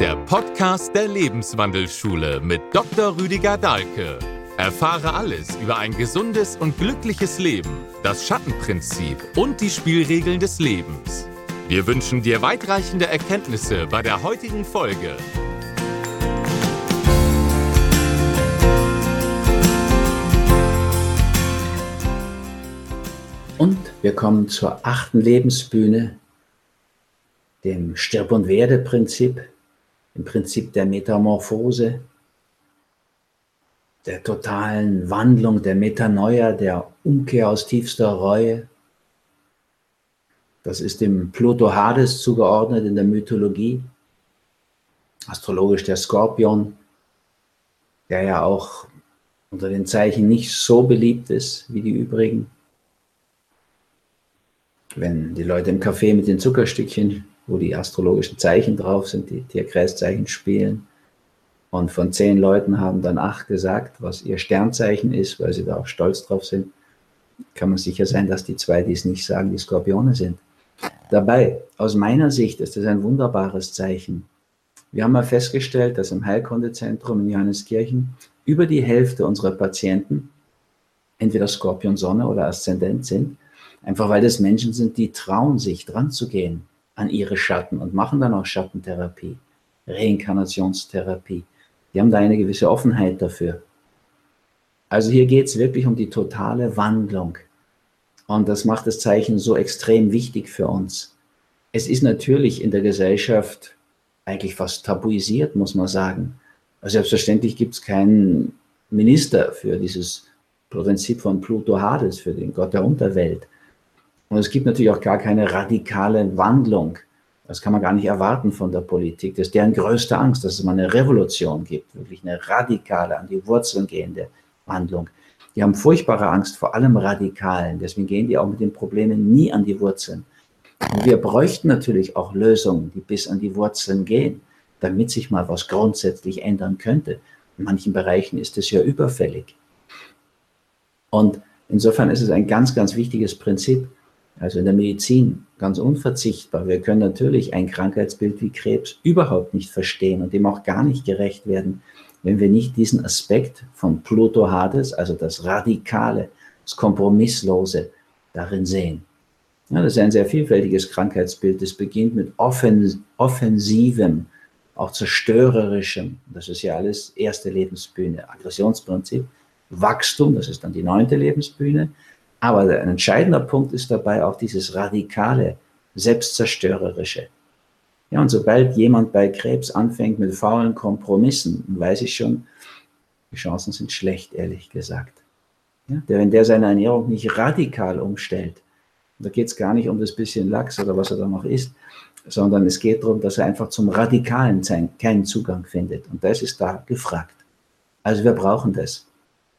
der Podcast der Lebenswandelschule mit Dr. Rüdiger Dahlke. Erfahre alles über ein gesundes und glückliches Leben, das Schattenprinzip und die Spielregeln des Lebens. Wir wünschen dir weitreichende Erkenntnisse bei der heutigen Folge. Und wir kommen zur achten Lebensbühne, dem Stirb- und Werde-Prinzip, dem Prinzip der Metamorphose, der totalen Wandlung, der Metanoia, der Umkehr aus tiefster Reue. Das ist dem Pluto Hades zugeordnet in der Mythologie, astrologisch der Skorpion, der ja auch unter den Zeichen nicht so beliebt ist wie die übrigen wenn die Leute im Café mit den Zuckerstückchen, wo die astrologischen Zeichen drauf sind, die Tierkreiszeichen spielen, und von zehn Leuten haben dann acht gesagt, was ihr Sternzeichen ist, weil sie da auch stolz drauf sind, kann man sicher sein, dass die zwei, die es nicht sagen, die Skorpione sind. Dabei, aus meiner Sicht, ist das ein wunderbares Zeichen. Wir haben mal festgestellt, dass im Heilkundezentrum in Johanneskirchen über die Hälfte unserer Patienten entweder Skorpion Sonne oder Aszendent sind Einfach weil das Menschen sind, die trauen sich dran zu gehen an ihre Schatten und machen dann auch Schattentherapie, Reinkarnationstherapie. Die haben da eine gewisse Offenheit dafür. Also hier geht es wirklich um die totale Wandlung. Und das macht das Zeichen so extrem wichtig für uns. Es ist natürlich in der Gesellschaft eigentlich fast tabuisiert, muss man sagen. Also selbstverständlich gibt es keinen Minister für dieses Prinzip von Pluto Hades, für den Gott der Unterwelt. Und es gibt natürlich auch gar keine radikale Wandlung. Das kann man gar nicht erwarten von der Politik. Das ist deren größte Angst, dass es mal eine Revolution gibt, wirklich eine radikale, an die Wurzeln gehende Wandlung. Die haben furchtbare Angst vor allem Radikalen. Deswegen gehen die auch mit den Problemen nie an die Wurzeln. Und wir bräuchten natürlich auch Lösungen, die bis an die Wurzeln gehen, damit sich mal was grundsätzlich ändern könnte. In manchen Bereichen ist es ja überfällig. Und insofern ist es ein ganz, ganz wichtiges Prinzip, also in der Medizin ganz unverzichtbar. Wir können natürlich ein Krankheitsbild wie Krebs überhaupt nicht verstehen und dem auch gar nicht gerecht werden, wenn wir nicht diesen Aspekt von Pluto Hades, also das Radikale, das Kompromisslose darin sehen. Ja, das ist ein sehr vielfältiges Krankheitsbild. Es beginnt mit offens offensivem, auch zerstörerischem. Das ist ja alles erste Lebensbühne. Aggressionsprinzip. Wachstum, das ist dann die neunte Lebensbühne. Aber ein entscheidender Punkt ist dabei auch dieses radikale, selbstzerstörerische. Ja, und sobald jemand bei Krebs anfängt mit faulen Kompromissen, weiß ich schon, die Chancen sind schlecht, ehrlich gesagt. Ja, der, wenn der seine Ernährung nicht radikal umstellt, da geht es gar nicht um das bisschen Lachs oder was er da noch isst, sondern es geht darum, dass er einfach zum Radikalen keinen Zugang findet. Und das ist da gefragt. Also wir brauchen das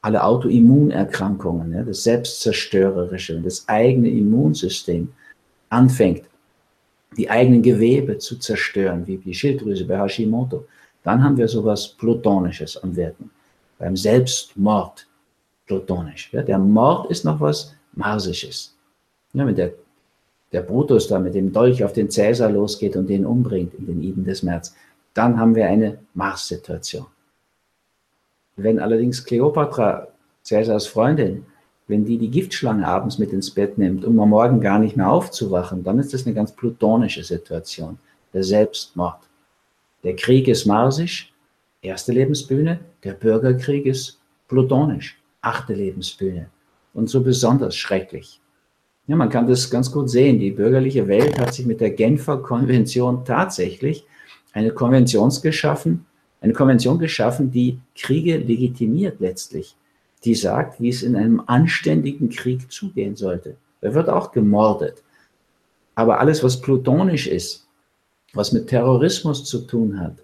alle Autoimmunerkrankungen, ja, das Selbstzerstörerische, das eigene Immunsystem anfängt, die eigenen Gewebe zu zerstören, wie die Schilddrüse bei Hashimoto, dann haben wir sowas Plutonisches am Wirken. Beim Selbstmord plutonisch. Ja, der Mord ist noch was Marsisches. Ja, wenn der, der Brutus da mit dem Dolch auf den Cäsar losgeht und den umbringt in den Iden des März, dann haben wir eine Mars-Situation. Wenn allerdings Kleopatra, Cäsars Freundin, wenn die die Giftschlange abends mit ins Bett nimmt, um am Morgen gar nicht mehr aufzuwachen, dann ist das eine ganz plutonische Situation. Der Selbstmord. Der Krieg ist marsisch, erste Lebensbühne. Der Bürgerkrieg ist plutonisch, achte Lebensbühne. Und so besonders schrecklich. Ja, man kann das ganz gut sehen. Die bürgerliche Welt hat sich mit der Genfer Konvention tatsächlich eine Konvention geschaffen, eine Konvention geschaffen, die Kriege legitimiert letztlich, die sagt, wie es in einem anständigen Krieg zugehen sollte. Da wird auch gemordet. Aber alles, was plutonisch ist, was mit Terrorismus zu tun hat,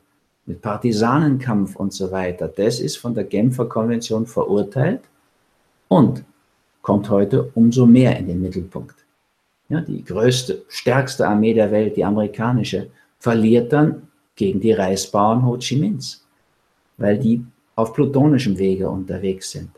mit Partisanenkampf und so weiter, das ist von der Genfer Konvention verurteilt und kommt heute umso mehr in den Mittelpunkt. Ja, die größte, stärkste Armee der Welt, die amerikanische, verliert dann gegen die Reisbauern Ho Chi Minhs, weil die auf plutonischem Wege unterwegs sind.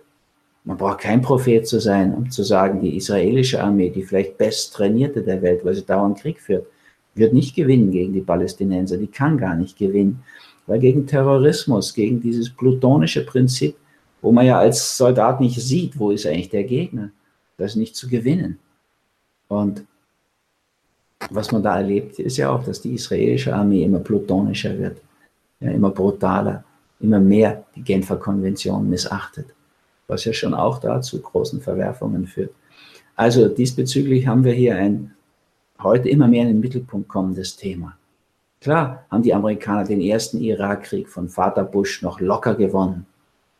Man braucht kein Prophet zu sein, um zu sagen, die israelische Armee, die vielleicht best trainierte der Welt, weil sie dauernd Krieg führt, wird nicht gewinnen gegen die Palästinenser, die kann gar nicht gewinnen, weil gegen Terrorismus, gegen dieses plutonische Prinzip, wo man ja als Soldat nicht sieht, wo ist eigentlich der Gegner, das ist nicht zu gewinnen. Und was man da erlebt, ist ja auch, dass die israelische Armee immer plutonischer wird, ja, immer brutaler, immer mehr die Genfer Konvention missachtet, was ja schon auch dazu großen Verwerfungen führt. Also diesbezüglich haben wir hier ein heute immer mehr in den Mittelpunkt kommendes Thema. Klar haben die Amerikaner den ersten Irakkrieg von Vater Bush noch locker gewonnen.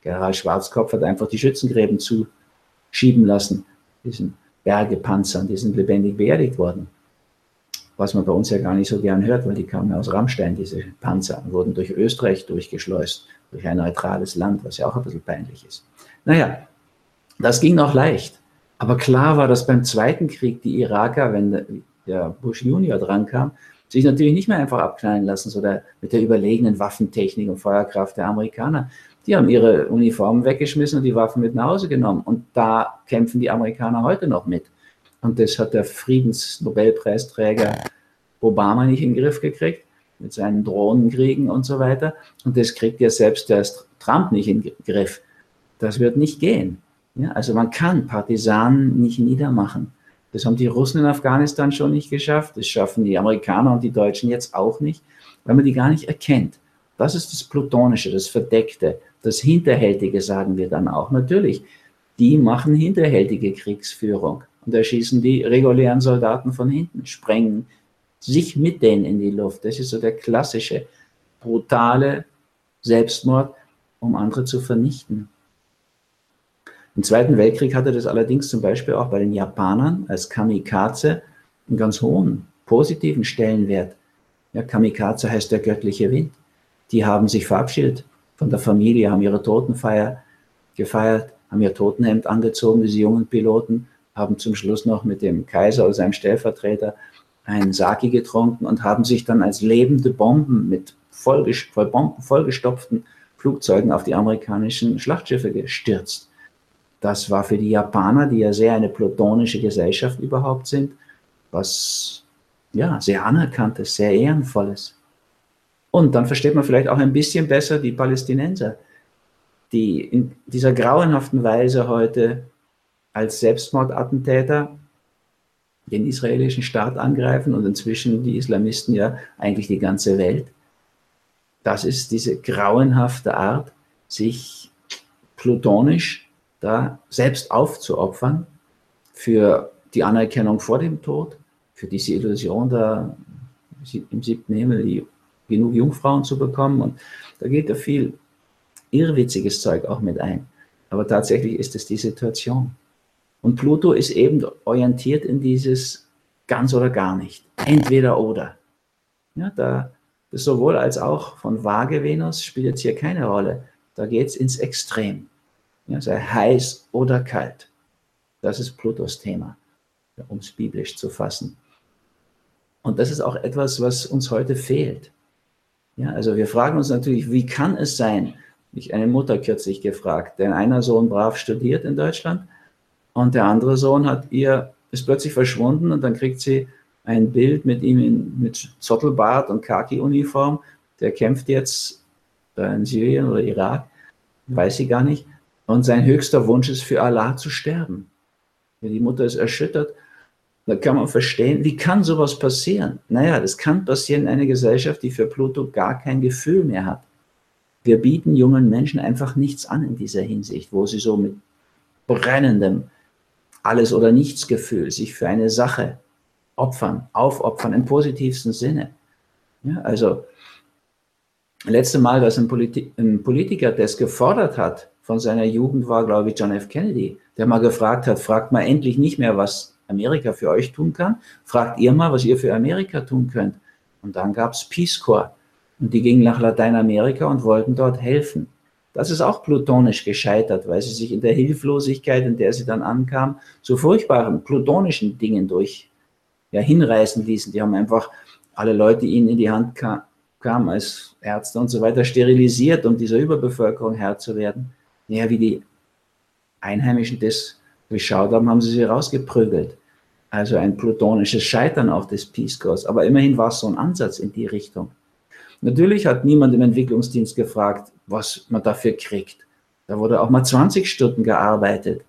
General Schwarzkopf hat einfach die Schützengräben zuschieben lassen, diesen Bergepanzern, die sind lebendig beerdigt worden was man bei uns ja gar nicht so gern hört, weil die kamen aus Rammstein, diese Panzer, und wurden durch Österreich durchgeschleust, durch ein neutrales Land, was ja auch ein bisschen peinlich ist. Naja, das ging noch leicht. Aber klar war, dass beim Zweiten Krieg die Iraker, wenn der Bush Junior drankam, sich natürlich nicht mehr einfach abknallen lassen, so der, mit der überlegenen Waffentechnik und Feuerkraft der Amerikaner. Die haben ihre Uniformen weggeschmissen und die Waffen mit nach Hause genommen. Und da kämpfen die Amerikaner heute noch mit. Und das hat der Friedensnobelpreisträger Obama nicht in den Griff gekriegt, mit seinen Drohnenkriegen und so weiter. Und das kriegt ja selbst der Trump nicht in den Griff. Das wird nicht gehen. Ja, also man kann Partisanen nicht niedermachen. Das haben die Russen in Afghanistan schon nicht geschafft. Das schaffen die Amerikaner und die Deutschen jetzt auch nicht, weil man die gar nicht erkennt. Das ist das Plutonische, das Verdeckte, das Hinterhältige, sagen wir dann auch. Natürlich, die machen hinterhältige Kriegsführung und erschießen die regulären Soldaten von hinten, sprengen sich mit denen in die Luft. Das ist so der klassische, brutale Selbstmord, um andere zu vernichten. Im Zweiten Weltkrieg hatte das allerdings zum Beispiel auch bei den Japanern als Kamikaze einen ganz hohen, positiven Stellenwert. Ja, Kamikaze heißt der göttliche Wind. Die haben sich verabschiedet von der Familie, haben ihre Totenfeier gefeiert, haben ihr Totenhemd angezogen, diese jungen Piloten, haben zum Schluss noch mit dem Kaiser oder seinem Stellvertreter einen Saki getrunken und haben sich dann als lebende Bomben mit voll Bomben vollgestopften Flugzeugen auf die amerikanischen Schlachtschiffe gestürzt. Das war für die Japaner, die ja sehr eine plutonische Gesellschaft überhaupt sind, was ja sehr anerkanntes, sehr ehrenvolles. Und dann versteht man vielleicht auch ein bisschen besser die Palästinenser, die in dieser grauenhaften Weise heute als Selbstmordattentäter den israelischen Staat angreifen und inzwischen die Islamisten ja eigentlich die ganze Welt. Das ist diese grauenhafte Art, sich plutonisch da selbst aufzuopfern für die Anerkennung vor dem Tod, für diese Illusion da im siebten Himmel genug Jungfrauen zu bekommen. Und da geht ja viel irrwitziges Zeug auch mit ein. Aber tatsächlich ist es die Situation. Und Pluto ist eben orientiert in dieses ganz oder gar nicht. Entweder oder. Ja, da das sowohl als auch von Waage Venus spielt jetzt hier keine Rolle. Da geht es ins Extrem. Ja, sei heiß oder kalt. Das ist Plutos Thema, um es biblisch zu fassen. Und das ist auch etwas, was uns heute fehlt. Ja, also wir fragen uns natürlich, wie kann es sein? Ich eine Mutter kürzlich gefragt, denn einer Sohn brav studiert in Deutschland und der andere Sohn hat ihr, ist plötzlich verschwunden und dann kriegt sie ein Bild mit ihm in, mit Zottelbart und Khaki-Uniform. Der kämpft jetzt in Syrien oder Irak, weiß sie gar nicht. Und sein höchster Wunsch ist für Allah zu sterben. Die Mutter ist erschüttert. Da kann man verstehen, wie kann sowas passieren? Naja, das kann passieren in einer Gesellschaft, die für Pluto gar kein Gefühl mehr hat. Wir bieten jungen Menschen einfach nichts an in dieser Hinsicht, wo sie so mit brennendem alles- oder Nichts-Gefühl, sich für eine Sache opfern, aufopfern im positivsten Sinne. Ja, also, letzte Mal, dass ein, Politi ein Politiker das gefordert hat von seiner Jugend, war, glaube ich, John F. Kennedy, der mal gefragt hat, fragt mal endlich nicht mehr, was Amerika für euch tun kann, fragt ihr mal, was ihr für Amerika tun könnt. Und dann gab es Peace Corps. Und die gingen nach Lateinamerika und wollten dort helfen. Das ist auch plutonisch gescheitert, weil sie sich in der Hilflosigkeit, in der sie dann ankam, zu furchtbaren plutonischen Dingen durch ja, hinreißen ließen. Die haben einfach alle Leute, die ihnen in die Hand kam, kamen als Ärzte und so weiter, sterilisiert, um dieser Überbevölkerung Herr zu werden. Ja, wie die Einheimischen das durchschaut haben, haben sie sie rausgeprügelt. Also ein plutonisches Scheitern auch des Peace Corps. Aber immerhin war es so ein Ansatz in die Richtung. Natürlich hat niemand im Entwicklungsdienst gefragt, was man dafür kriegt. Da wurde auch mal 20 Stunden gearbeitet,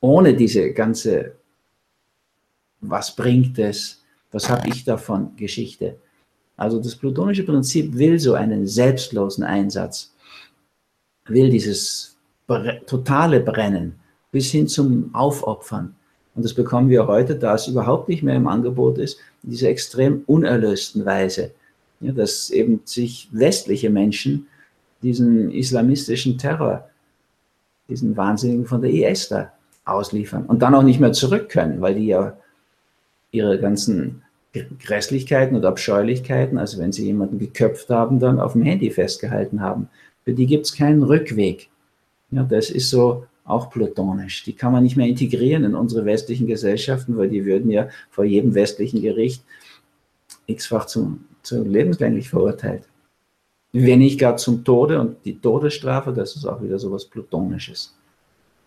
ohne diese ganze, was bringt es, was habe ich davon, Geschichte. Also das plutonische Prinzip will so einen selbstlosen Einsatz, will dieses totale Brennen bis hin zum Aufopfern. Und das bekommen wir heute, da es überhaupt nicht mehr im Angebot ist, in dieser extrem unerlösten Weise. Ja, dass eben sich westliche Menschen diesen islamistischen Terror, diesen Wahnsinnigen von der IS da ausliefern und dann auch nicht mehr zurück können, weil die ja ihre ganzen Grässlichkeiten und Abscheulichkeiten, also wenn sie jemanden geköpft haben, dann auf dem Handy festgehalten haben. Für die gibt es keinen Rückweg. Ja, das ist so auch plutonisch. Die kann man nicht mehr integrieren in unsere westlichen Gesellschaften, weil die würden ja vor jedem westlichen Gericht x-fach zum, zu lebenslänglich verurteilt. Wenn nicht gar zum Tode und die Todesstrafe, das ist auch wieder so was Plutonisches.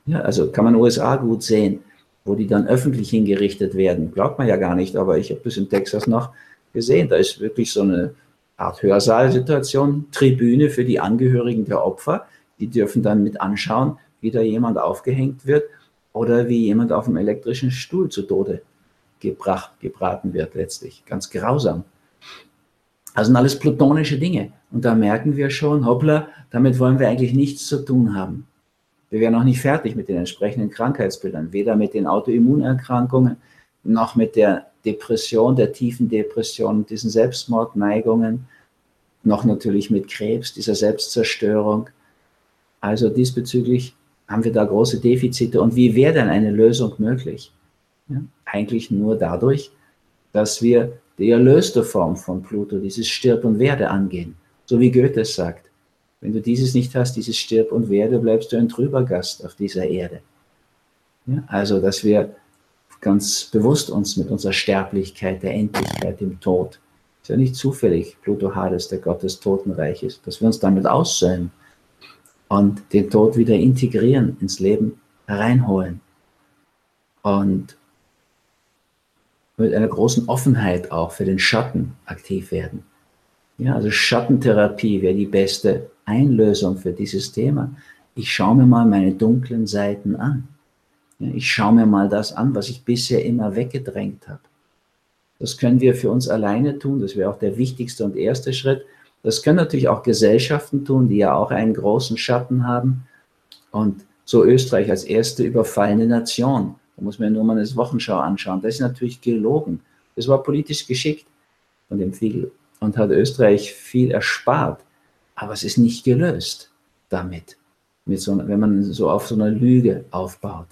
Ja, also kann man USA gut sehen, wo die dann öffentlich hingerichtet werden. Glaubt man ja gar nicht, aber ich habe das in Texas noch gesehen. Da ist wirklich so eine Art Hörsaalsituation, Tribüne für die Angehörigen der Opfer. Die dürfen dann mit anschauen, wie da jemand aufgehängt wird oder wie jemand auf dem elektrischen Stuhl zu Tode gebracht, gebraten wird letztlich. Ganz grausam. Also sind alles plutonische Dinge. Und da merken wir schon, hoppla, damit wollen wir eigentlich nichts zu tun haben. Wir wären noch nicht fertig mit den entsprechenden Krankheitsbildern, weder mit den Autoimmunerkrankungen noch mit der Depression, der tiefen Depression, diesen Selbstmordneigungen, noch natürlich mit Krebs, dieser Selbstzerstörung. Also diesbezüglich haben wir da große Defizite. Und wie wäre denn eine Lösung möglich? Ja, eigentlich nur dadurch, dass wir die erlöste Form von Pluto, dieses Stirb und Werde angehen. So wie Goethe es sagt. Wenn du dieses nicht hast, dieses Stirb und Werde, bleibst du ein trüber Gast auf dieser Erde. Ja, also, dass wir ganz bewusst uns mit unserer Sterblichkeit, der Endlichkeit, dem Tod, ist ja nicht zufällig Pluto Hades, der Gott des Totenreiches, dass wir uns damit aussöhnen und den Tod wieder integrieren, ins Leben hereinholen. Und mit einer großen Offenheit auch für den Schatten aktiv werden. Ja, also Schattentherapie wäre die beste Einlösung für dieses Thema. Ich schaue mir mal meine dunklen Seiten an. Ja, ich schaue mir mal das an, was ich bisher immer weggedrängt habe. Das können wir für uns alleine tun. Das wäre auch der wichtigste und erste Schritt. Das können natürlich auch Gesellschaften tun, die ja auch einen großen Schatten haben. Und so Österreich als erste überfallene Nation. Da muss man ja nur mal eine Wochenschau anschauen. Das ist natürlich gelogen. Das war politisch geschickt von dem Fiegel und hat Österreich viel erspart. Aber es ist nicht gelöst damit, mit so, wenn man so auf so einer Lüge aufbaut.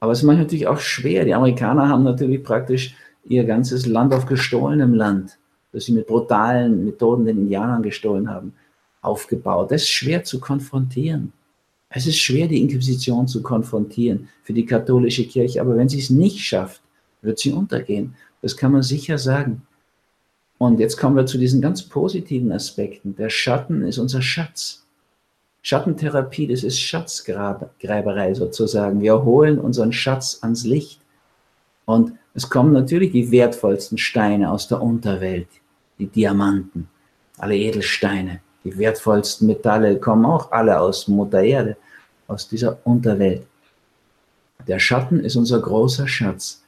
Aber es ist manchmal natürlich auch schwer. Die Amerikaner haben natürlich praktisch ihr ganzes Land auf gestohlenem Land das sie mit brutalen Methoden den Indianern gestohlen haben, aufgebaut. Das ist schwer zu konfrontieren. Es ist schwer, die Inquisition zu konfrontieren für die katholische Kirche, aber wenn sie es nicht schafft, wird sie untergehen. Das kann man sicher sagen. Und jetzt kommen wir zu diesen ganz positiven Aspekten. Der Schatten ist unser Schatz. Schattentherapie, das ist Schatzgräberei sozusagen. Wir holen unseren Schatz ans Licht. Und es kommen natürlich die wertvollsten Steine aus der Unterwelt, die Diamanten, alle Edelsteine, die wertvollsten Metalle kommen auch alle aus Mutter Erde, aus dieser Unterwelt. Der Schatten ist unser großer Schatz.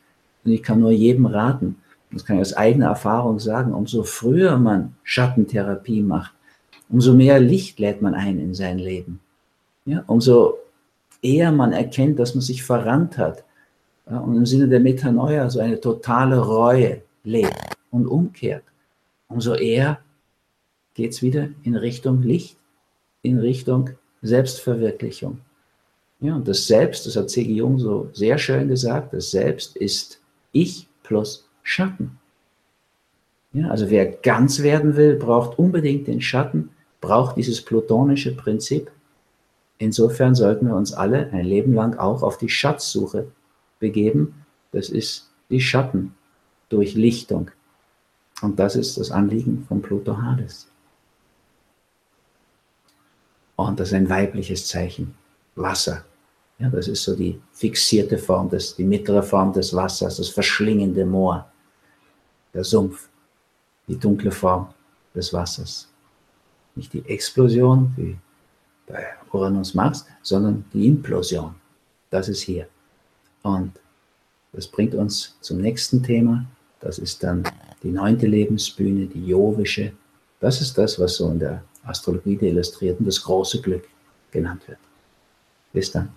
Und ich kann nur jedem raten, das kann ich aus eigener Erfahrung sagen, umso früher man Schattentherapie macht, umso mehr Licht lädt man ein in sein Leben. Ja, umso eher man erkennt, dass man sich verrannt hat ja, und im Sinne der Metanoia so eine totale Reue lebt und umkehrt umso eher geht es wieder in Richtung Licht, in Richtung Selbstverwirklichung. Ja, und das Selbst, das hat C.G. Jung so sehr schön gesagt, das Selbst ist Ich plus Schatten. Ja, also wer ganz werden will, braucht unbedingt den Schatten, braucht dieses plutonische Prinzip. Insofern sollten wir uns alle ein Leben lang auch auf die Schatzsuche begeben. Das ist die Schattendurchlichtung. Und das ist das Anliegen von Pluto Hades. Und das ist ein weibliches Zeichen. Wasser. Ja, das ist so die fixierte Form, des, die mittlere Form des Wassers, das verschlingende Moor, der Sumpf, die dunkle Form des Wassers. Nicht die Explosion wie bei Uranus Mars, sondern die Implosion. Das ist hier. Und das bringt uns zum nächsten Thema. Das ist dann die neunte Lebensbühne, die Jovische. Das ist das, was so in der Astrologie der Illustrierten das große Glück genannt wird. Bis dann.